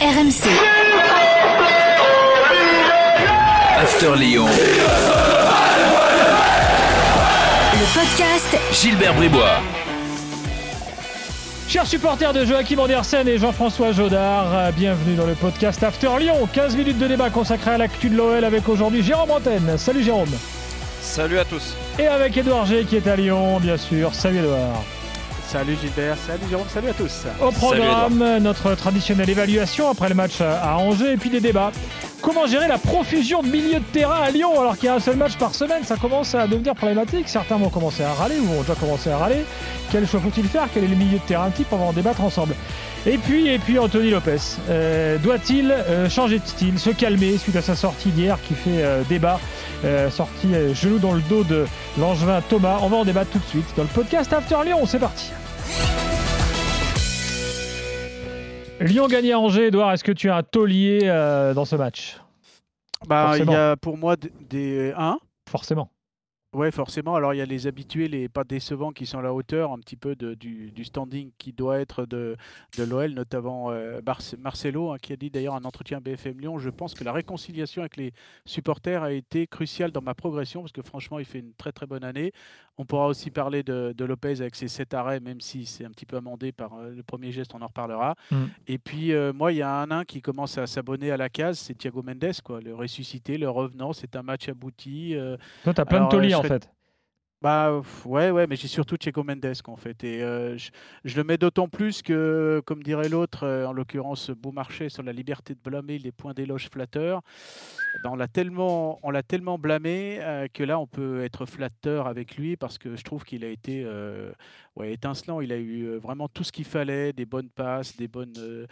RMC. After Lyon. Le podcast Gilbert Bribois. Chers supporters de Joachim Andersen et Jean-François Jodard, euh, bienvenue dans le podcast After Lyon. 15 minutes de débat consacré à l'actu de l'OL avec aujourd'hui Jérôme Antenne. Salut Jérôme. Salut à tous. Et avec Edouard G qui est à Lyon, bien sûr. Salut Edouard. Salut Gilbert, salut Jérôme, salut à tous. Au programme, notre traditionnelle évaluation après le match à Angers et puis des débats. Comment gérer la profusion de milieux de terrain à Lyon alors qu'il y a un seul match par semaine Ça commence à devenir problématique. Certains vont commencer à râler ou vont déjà commencer à râler. Quel choix faut-il faire? Quel est le milieu de terrain type? On va en débattre ensemble. Et puis, et puis Anthony Lopez. Euh, Doit-il euh, changer de style, se calmer suite à sa sortie d'hier qui fait euh, débat euh, Sortie euh, genou dans le dos de l'angevin Thomas? On va en débattre tout de suite dans le podcast After Lyon. C'est parti. Lyon gagne à Angers. Edouard, est-ce que tu as un taulier euh, dans ce match? Bah, il y a pour moi des 1. Forcément. Ouais, forcément. Alors, il y a les habitués, les pas décevants qui sont à la hauteur un petit peu de- du, du standing qui doit être de, de l'OL, notamment euh, Barce- Marcelo, hein, qui a dit d'ailleurs un entretien à BFM Lyon. Je pense que la réconciliation avec les supporters a été cruciale dans ma progression parce que franchement, il fait une très très bonne année. On pourra aussi parler de, de Lopez avec ses 7 arrêts, même si c'est un petit peu amendé par euh, le premier geste, on en reparlera. Mm. Et puis, euh, moi, il y a un nain qui commence à s'abonner à la case, c'est Thiago Mendes, quoi, le ressuscité, le revenant. C'est un match abouti. euh, Toi, tu as plein Alors, de tauliers euh, en fait. bah ouais, ouais, mais j'ai surtout Checo Mendes en fait. Et euh, je, je le mets d'autant plus que, comme dirait l'autre, euh, en l'occurrence Beaumarchais, sur la liberté de blâmer les points d'éloge flatteurs, ben, on l'a tellement, on l'a tellement blâmé euh, que là, on peut être flatteur avec lui parce que je trouve qu'il a été ouais, étincelant. Il a eu vraiment tout ce qu'il fallait, des bonnes passes, des, bonnes,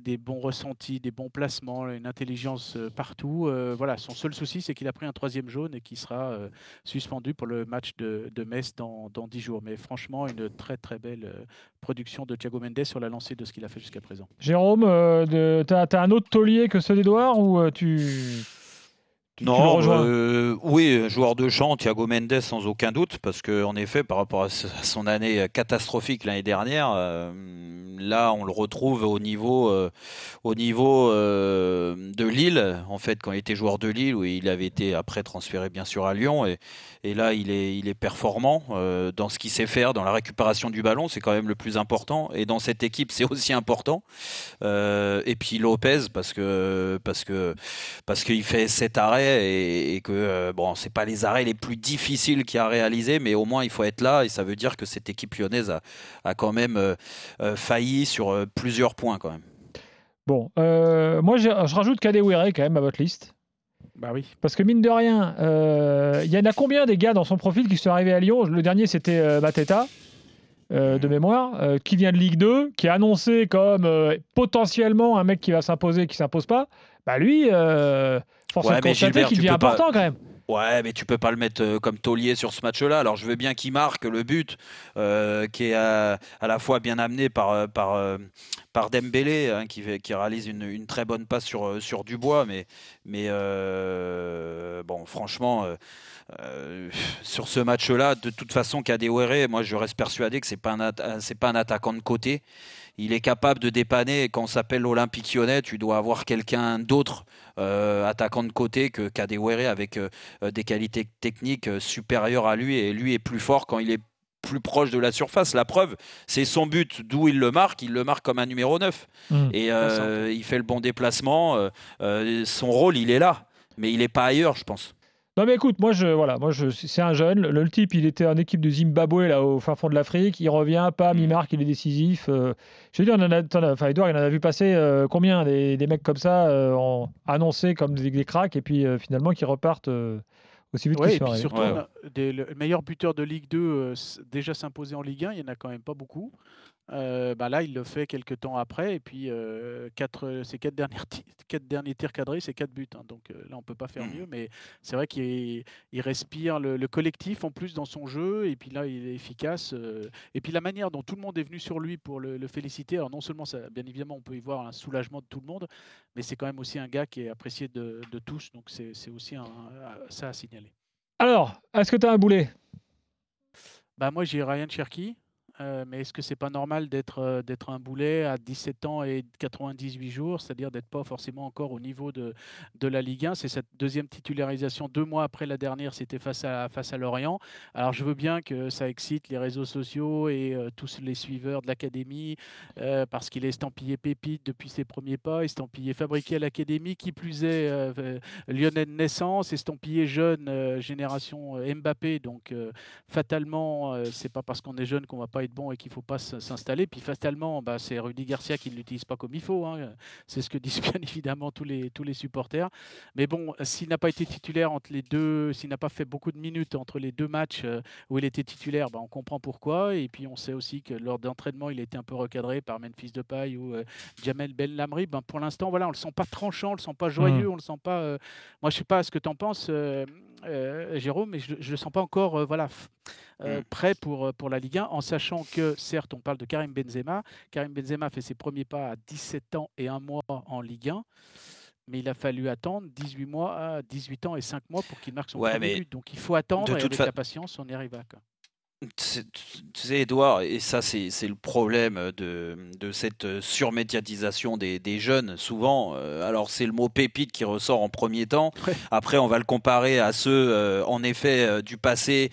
des bons ressentis, des bons placements, une intelligence partout. Voilà, son seul souci, c'est qu'il a pris un troisième jaune et qu'il sera suspendu pour le match de, de Metz dans, dans 10 jours. Mais franchement, une très très belle production de Thiago Mendes sur la lancée de ce qu'il a fait jusqu'à présent. Jérôme, t'as as un autre taulier que ceux d'Edouard ou tu, tu- tu Non, euh, oui, joueur de champ, Thiago Mendes sans aucun doute, parce que en effet, par rapport à son année catastrophique l'année dernière, euh, là, on le retrouve au niveau, euh, au niveau de Lille, en fait, quand il était joueur de Lille, où il avait été après transféré bien sûr à Lyon, et, et là, il est, il est performant dans ce qu'il sait faire, dans la récupération du ballon, c'est quand même le plus important, et dans cette équipe, c'est aussi important. Et puis Lopez, parce que parce que parce qu'il fait cet arrêt et, et que euh, bon, c'est pas les arrêts les plus difficiles qu'il a réalisé, mais au moins il faut être là et ça veut dire que cette équipe lyonnaise a, a quand même euh, euh, failli sur euh, plusieurs points quand même. Bon, euh, moi j'ai- je rajoute Kadewere quand même à votre liste. Bah oui. Parce que mine de rien, euh, il y en a combien des gars dans son profil qui sont arrivés à Lyon? Le dernier c'était euh, Mateta, euh, de mémoire, euh, qui vient de Ligue 2, qui est annoncé comme euh, potentiellement un mec qui va s'imposer, qui s'impose pas. Bah lui, euh, force Ouais, de constater Gilbert, qu'il tu devient peux pas- important quand même. Ouais, mais tu peux pas le mettre euh, comme taulier sur ce match-là. Alors je veux bien qu'il marque le but, euh, qui est à, à la fois bien amené par euh, par euh, par Dembélé, hein, qui réalise une, une très bonne passe sur euh, sur Dubois, mais mais euh, bon, franchement. euh, euh, sur ce match-là, de toute façon, Kadewere, moi je reste persuadé que c'est pas un atta- c'est pas un attaquant de côté. Il est capable de dépanner. Et Quand on s'appelle l'Olympique Lyonnais, tu dois avoir quelqu'un d'autre euh, attaquant de côté que Kadewere avec euh, des qualités techniques euh, supérieures à lui et lui est plus fort quand il est plus proche de la surface. La preuve, c'est son but d'où il le marque. Il le marque comme un numéro 9 Mm. et euh, il fait le bon déplacement. euh, euh, son rôle, il est là, mais il n'est pas ailleurs, je pense. Non mais écoute, moi je voilà, moi je c'est un jeune. Le, le type, il était en équipe de Zimbabwe là au fin fond de l'Afrique. Il revient, pas Mm. il marque, il est décisif. euh, je veux dire, on en a, enfin Edouard, il en a vu passer euh, combien des, des mecs comme ça euh, en- annoncés comme des, des cracks et puis euh, finalement qui repartent euh, aussi vite Ouais, qu'ils et sont puis arrivés. surtout, Ouais, des- le meilleur buteur de Ligue 2 euh, s- déjà s'imposer en Ligue 1, il n'y en a quand même pas beaucoup. Euh, bah là, il le fait quelques temps après. Et puis, euh, quatre, ses quatre, dernières quatre derniers tirs cadrés, c'est quatre buts. hein. donc euh, là, on ne peut pas faire Mhm. mieux. Mais c'est vrai qu'il respire le, le collectif en plus dans son jeu. Et puis là, il est efficace. euh, et puis la manière dont tout le monde est venu sur lui pour le, le féliciter. Alors non seulement, ça, bien évidemment, on peut y voir un soulagement de tout le monde, mais c'est quand même aussi un gars qui est apprécié de, de tous. Donc c'est c'est aussi un, ça à signaler. Alors, est-ce que tu as un boulet? Bah moi j'ai Ryan Cherky. Euh, mais est-ce que c'est pas normal d'être euh, d'être un boulet à 17 ans et 98 jours, c'est-à-dire d'être pas forcément encore au niveau de, de la Ligue 1 C'est cette deuxième titularisation deux mois après la dernière, c'était face à face à Lorient. Alors je veux bien que ça excite les réseaux sociaux et euh, tous les suiveurs de l'académie parce qu'il est estampillé pépite depuis ses premiers pas, estampillé fabriqué à l'académie, qui plus est lyonnais de naissance, estampillé jeune génération Mbappé. Donc fatalement, c'est pas parce qu'on est jeune qu'on va pas être bon et qu'il ne faut pas s'installer. Puis fatalement, bah, c'est Rudy Garcia qui ne l'utilise pas comme il faut. Hein. C'est ce que disent bien évidemment tous les, tous les supporters. Mais bon, s'il n'a pas été titulaire entre les deux, s'il n'a pas fait beaucoup de minutes entre les deux matchs euh, où il était titulaire, bah, on comprend pourquoi. Et puis on sait aussi que lors d'entraînement, il était un peu recadré par Memphis Depay ou euh, Jamel Ben Lamri. Pour l'instant, voilà, on le sent pas tranchant, on le sent pas joyeux, mmh. on le sent pas. Euh, moi, je sais pas ce que tu en penses. Jérôme, mais je ne le sens pas encore voilà, euh, mm. prêt pour, euh, pour la Ligue 1, en sachant que, certes, on parle de Karim Benzema. Karim Benzema fait ses premiers pas à 17 ans et un mois en Ligue 1 mais il a fallu attendre 18 mois, 18 ans et 5 mois pour qu'il marque son premier but. Donc il faut attendre et avec la patience, on y arrivera. Tu sais, Edouard, et ça, c'est le problème de, de, cette surmédiatisation des, des jeunes, souvent. Euh, alors, c'est le mot pépite qui ressort en premier temps. Après, on va le comparer à ceux, euh, en effet, euh, du passé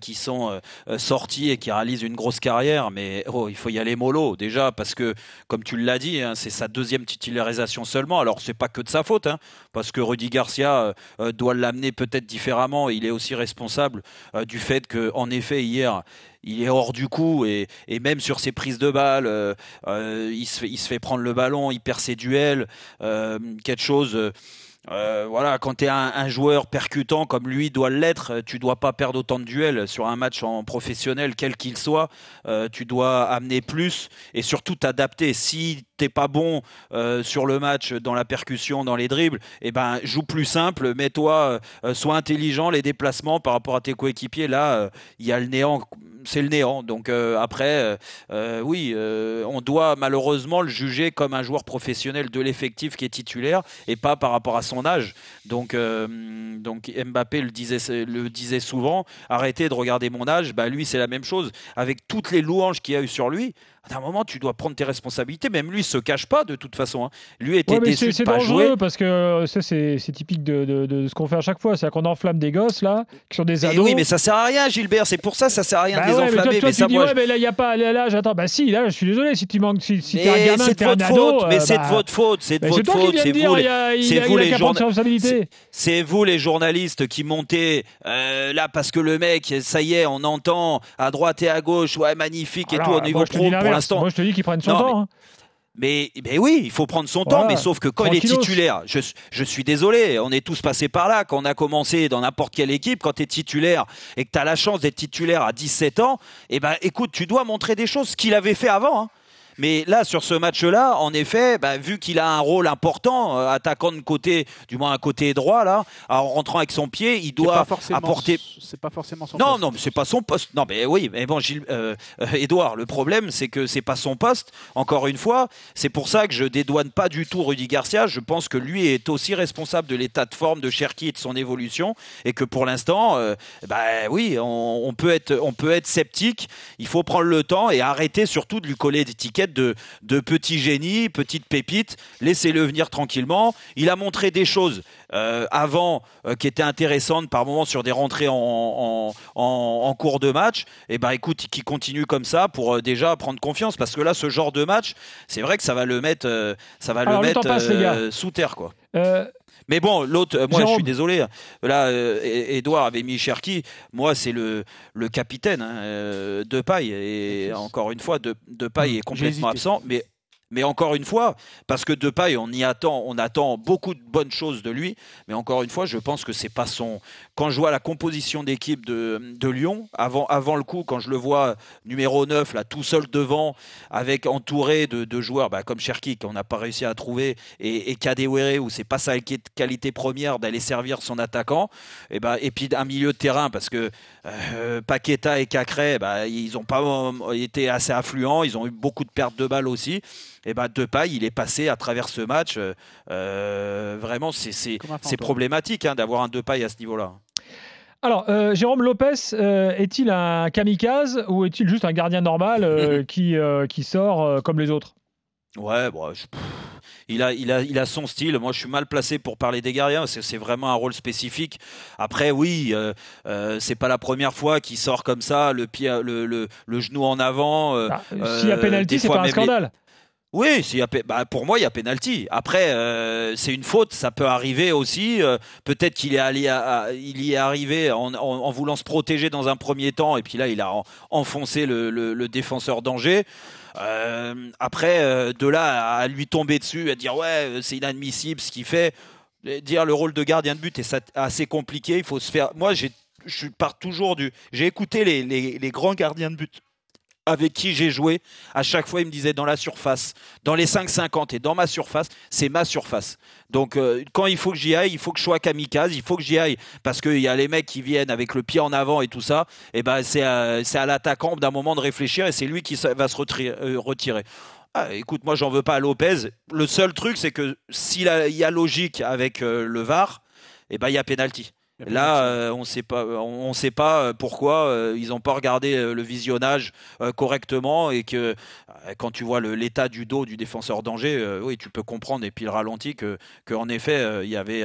qui sont sortis et qui réalisent une grosse carrière. Mais oh, il faut y aller mollo, déjà, parce que, comme tu l'as dit, hein, c'est sa deuxième titularisation seulement. Alors, c'est pas que de sa faute, hein, parce que Rudy Garcia doit l'amener peut-être différemment. Il est aussi responsable du fait qu'en effet, hier, il est hors du coup et, même sur ses prises de balles, euh, euh, il, se fait, prendre le ballon, il perd ses duels, euh, quelque chose. voilà, quand tu es un, joueur percutant comme lui doit l'être, tu dois pas perdre autant de duels sur un match en professionnel, quel qu'il soit. tu dois amener plus et surtout t'adapter. Si t'es pas bon sur le match, dans la percussion, dans les dribbles, et eh ben joue plus simple, mets-toi, sois intelligent, les déplacements par rapport à tes coéquipiers. Là, il y a le néant c'est le néant. Donc euh, après, euh, euh, oui, on doit malheureusement le juger comme un joueur professionnel de l'effectif qui est titulaire et pas par rapport à son âge. Donc, donc Mbappé le disait, le disait souvent, arrêtez de regarder mon âge. Bah, lui, c'est la même chose. Avec toutes les louanges qu'il a eu sur lui, à un moment, tu dois prendre tes responsabilités. Même lui, se cache pas de toute façon. Hein. Lui était déçu de pas jouer. parce que euh, ça, c'est typique de, de, ce qu'on fait à chaque fois. C'est qu'on enflamme des gosses là, qui sont des ados. oui, mais ça sert à rien, Gilbert. C'est pour ça, ça sert à rien de bah les enflammer. Mais toi, tu dis, ouais, mais là, il n'y a pas l'âge. Attends, bah si, là, je suis désolé. Si tu manques, si, si t'es un gamin, t'es un ado. Mais c'est de bah, votre faute. C'est de votre faute. C'est vous. C'est vous les journalistes. C'est vous les journalistes qui montez euh, là parce que le mec, ça y est, on entend à droite et à gauche, ouais, magnifique et tout au niveau pro pour l'instant. Moi, je te dis qu'il son temps. Mais, mais, oui, il faut prendre son temps, mais sauf que quand il est titulaire, je, je, suis désolé, on est tous passés par là, quand on a commencé dans n'importe quelle équipe, quand tu es titulaire et que tu as la chance d'être titulaire à 17 ans, eh ben écoute, tu dois montrer des choses, ce qu'il avait fait avant. Hein. Mais là, sur ce match-là, en effet, bah, vu qu'il a un rôle important, euh, attaquant de côté, du moins un côté droit, là, en rentrant avec son pied, il doit apporter. C'est pas forcément son non, poste. Non, non, c'est pas son poste. Non, mais oui, mais bon, Gilles, euh, euh, Edouard, le problème, c'est que c'est pas son poste. Encore une fois, c'est pour ça que je dédouane pas du tout Rudy Garcia. Je pense que lui est aussi responsable de l'état de forme de Cherki et de son évolution, et que pour l'instant, bah oui, on, peut être, on peut être sceptique. Il faut prendre le temps et arrêter surtout de lui coller des tickets de, de petit génie, petite pépite. Laissez-le venir tranquillement. Il a montré des choses euh, avant euh, qui étaient intéressantes par moments sur des rentrées en, en, cours de match. Et eh ben écoute, qui continue comme ça pour euh, déjà prendre confiance parce que là, ce genre de match, c'est vrai que ça va le mettre, ça va le mettre sous terre quoi. Mais bon, l'autre, moi je suis désolé. Là, Edouard avait mis Cherki. Moi, c'est le, le capitaine hein, de paille. Et encore une fois, de, de paille est complètement absent. Mais mais encore une fois, parce que Depay, on y attend, on attend beaucoup de bonnes choses de lui. Mais encore une fois, je pense que c'est pas son. Quand je vois la composition d'équipe de, de, Lyon, avant, avant le coup, quand je le vois numéro 9, là, tout seul devant, avec entouré de, de joueurs bah, comme Cherki, qu'on n'a pas réussi à trouver, et, et Kadewere, où c'est pas sa qualité première d'aller servir son attaquant, et, bah, et puis un milieu de terrain, parce que euh, Paqueta et Cacré, bah, ils n'ont pas euh, été assez affluents, ils ont eu beaucoup de pertes de balles aussi et eh ben Depay, il est passé à travers ce match. Euh, vraiment, c'est problématique hein, d'avoir un Depay à ce niveau-là. Alors, euh, Jérôme Lopez, euh, est-il un kamikaze ou est-il juste un gardien normal euh, qui, euh, qui sort euh, comme les autres? Ouais, bon, je- pff, il, a, il, a, il a son style. Moi, je suis mal placé pour parler des gardiens. C'est vraiment un rôle spécifique. Après, oui, euh, euh, c'est pas la première fois qu'il sort comme ça, le, pied, le, le, le genou en avant. euh, Ah, euh, S'il y a pénalty, des c'est pas un les- scandale. Oui, bah, pour moi, il y a pénalty. Après, euh, c'est une faute, ça peut arriver aussi. Euh, Peut-être qu'il est allé il y est arrivé en, voulant se protéger dans un premier temps, et puis là, il a en- enfoncé le, défenseur d'Angers. Euh, après, de là à lui tomber dessus, à dire ouais, c'est inadmissible ce qu'il fait. Dire le rôle de gardien de but est assez compliqué. Il faut se faire. Moi, je pars toujours du. J'ai écouté les grands gardiens de but avec qui j'ai joué. À chaque fois, ils me disaient dans la surface, dans les 5,50 et dans ma surface, c'est ma surface. Donc, euh, quand il faut que j'y aille, il faut que je sois kamikaze, il faut que j'y aille parce qu'il y a les mecs qui viennent avec le pied en avant et tout ça. Et ben, c'est à, c'est à l'attaquant d'un moment de réfléchir et c'est lui qui va se euh, retirer. Ah, écoute, moi, j'en veux pas à Lopez. Le seul truc, c'est que s'il y a logique avec euh, le VAR, et ben, il y a pénalty. Là, euh, on sait pas, on, on sait pas euh, pourquoi euh, ils n'ont pas regardé euh, le visionnage correctement et que quand tu vois l'état du dos du défenseur d'Angers, oui, tu peux comprendre et puis le ralenti que, que en effet, il y avait,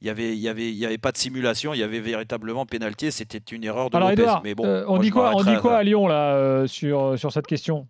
il y avait, il y avait, il y avait pas de simulation, il y avait véritablement pénalty. C'était une erreur de Alors, Lopez. Edouard, Mais bon, on moi, dit quoi, on m'arrêterai dit à quoi ça. à Lyon là, sur, sur cette question?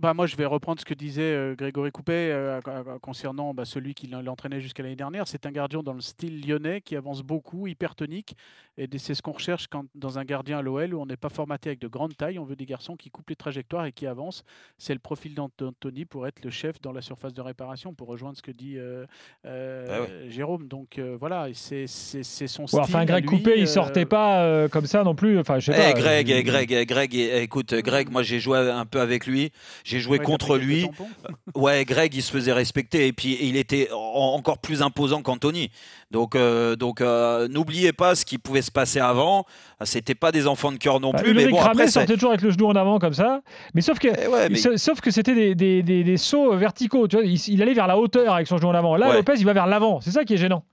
Bah, moi, je vais reprendre ce que disait euh, Grégory Coupé euh, co- co- concernant bah, celui qui l'en- l'entraînait jusqu'à l'année dernière. C'est un gardien dans le style lyonnais qui avance beaucoup, hypertonique. Et c'est ce qu'on recherche quand, dans un gardien à l'OL où on n'est pas formaté avec de grandes tailles. On veut des garçons qui coupent les trajectoires et qui avancent. C'est le profil d'Ant- d'Anthony pour être le chef dans la surface de réparation, pour rejoindre ce que dit euh, euh, Ah Jérôme. Donc euh, voilà, c'est c'est- c'est son Ouais, style. Enfin, Greg lui, Coupé, il sortait pas euh, comme ça non plus. Enfin, je sais Eh, pas. Greg, euh, eh, Greg, eh, Greg, écoute, Greg, moi j'ai joué un peu avec lui, j'ai joué ouais, contre lui. tampons. Ouais, Greg, il se faisait respecter et puis il était en- encore plus imposant qu'Anthony. Donc, euh, donc euh, n'oubliez pas ce qui pouvait se passer avant. C'était pas des enfants de cœur non bah, plus, mais bon Ramel après, sortait toujours avec le genou en avant comme ça. Mais sauf que, Eh ouais, mais- sa- sauf que c'était des, des, des- des sauts verticaux. Tu vois, il, il allait vers la hauteur avec son genou en avant. Là, Ouais. Lopez, il va vers l'avant. C'est ça qui est gênant.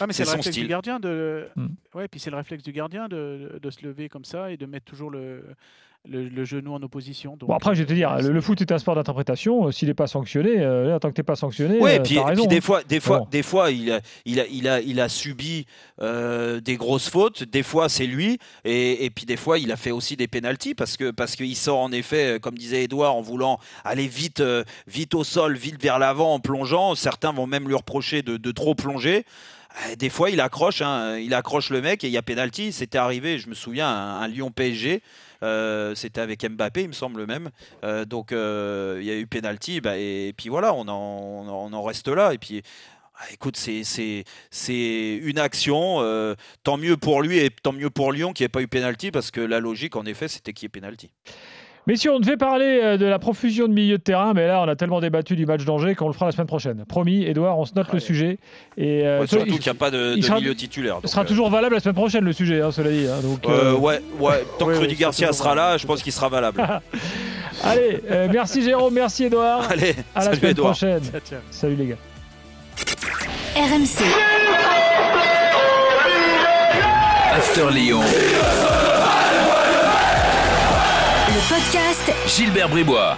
Ah, mais C'est le son réflexe style. du gardien de. Hmm. Ouais, puis c'est le réflexe du gardien de, de se lever comme ça et de mettre toujours le, le, le genou en opposition. Donc, Bon, après, je vais te dire, ouais, le, foot est un sport d'interprétation. Euh, S'il n'est pas sanctionné, euh, là, tant que tu n'es pas sanctionné, Ouais, euh, et puis, et puis raison. des hein. fois, des fois, Bon. des fois, il a, il a, il a, il a subi euh, des grosses fautes. Des fois, c'est lui, et, et puis des fois, il a fait aussi des pénalties parce que parce qu'il sort en effet, euh, comme disait Edouard, en voulant aller vite, euh, vite au sol, vite vers l'avant en plongeant. Certains vont même lui reprocher de, de trop plonger. Euh, Des fois, il accroche, hein, il accroche le mec et il y a pénalty. C'était arrivé, je me souviens, un, Lyon PSG. euh, c'était avec Mbappé, il me semble même. Euh, donc il y a eu pénalty, bah, et, puis voilà, on en, reste là. Et puis, ah, écoute, c'est une action. tant mieux pour lui et tant mieux pour Lyon qui ait pas eu pénalty parce que la logique, en effet, c'était qu'il y ait pénalty. Messieurs, on devait parler euh, de la profusion de milieu de terrain, mais là, on a tellement débattu du match d'Angers qu'on le fera la semaine prochaine. Promis, Edouard, on se note le Ouais. sujet. Et euh, Ouais, surtout il, qu'il n'y a pas de, il de sera- milieu titulaire. ce sera euh, toujours valable la semaine prochaine, le sujet, hein, cela dit. hein. donc, euh, euh, ouais, ouais. Tant Ouais, que Rudy Garcia sera là, je pense qu'il sera valable. Allez, euh, merci Jérôme, merci Edouard. Allez, À la semaine Edouard. prochaine. Tiens, tiens. Salut les gars. RMC, After Lyon. Podcast Gilbert Bribois.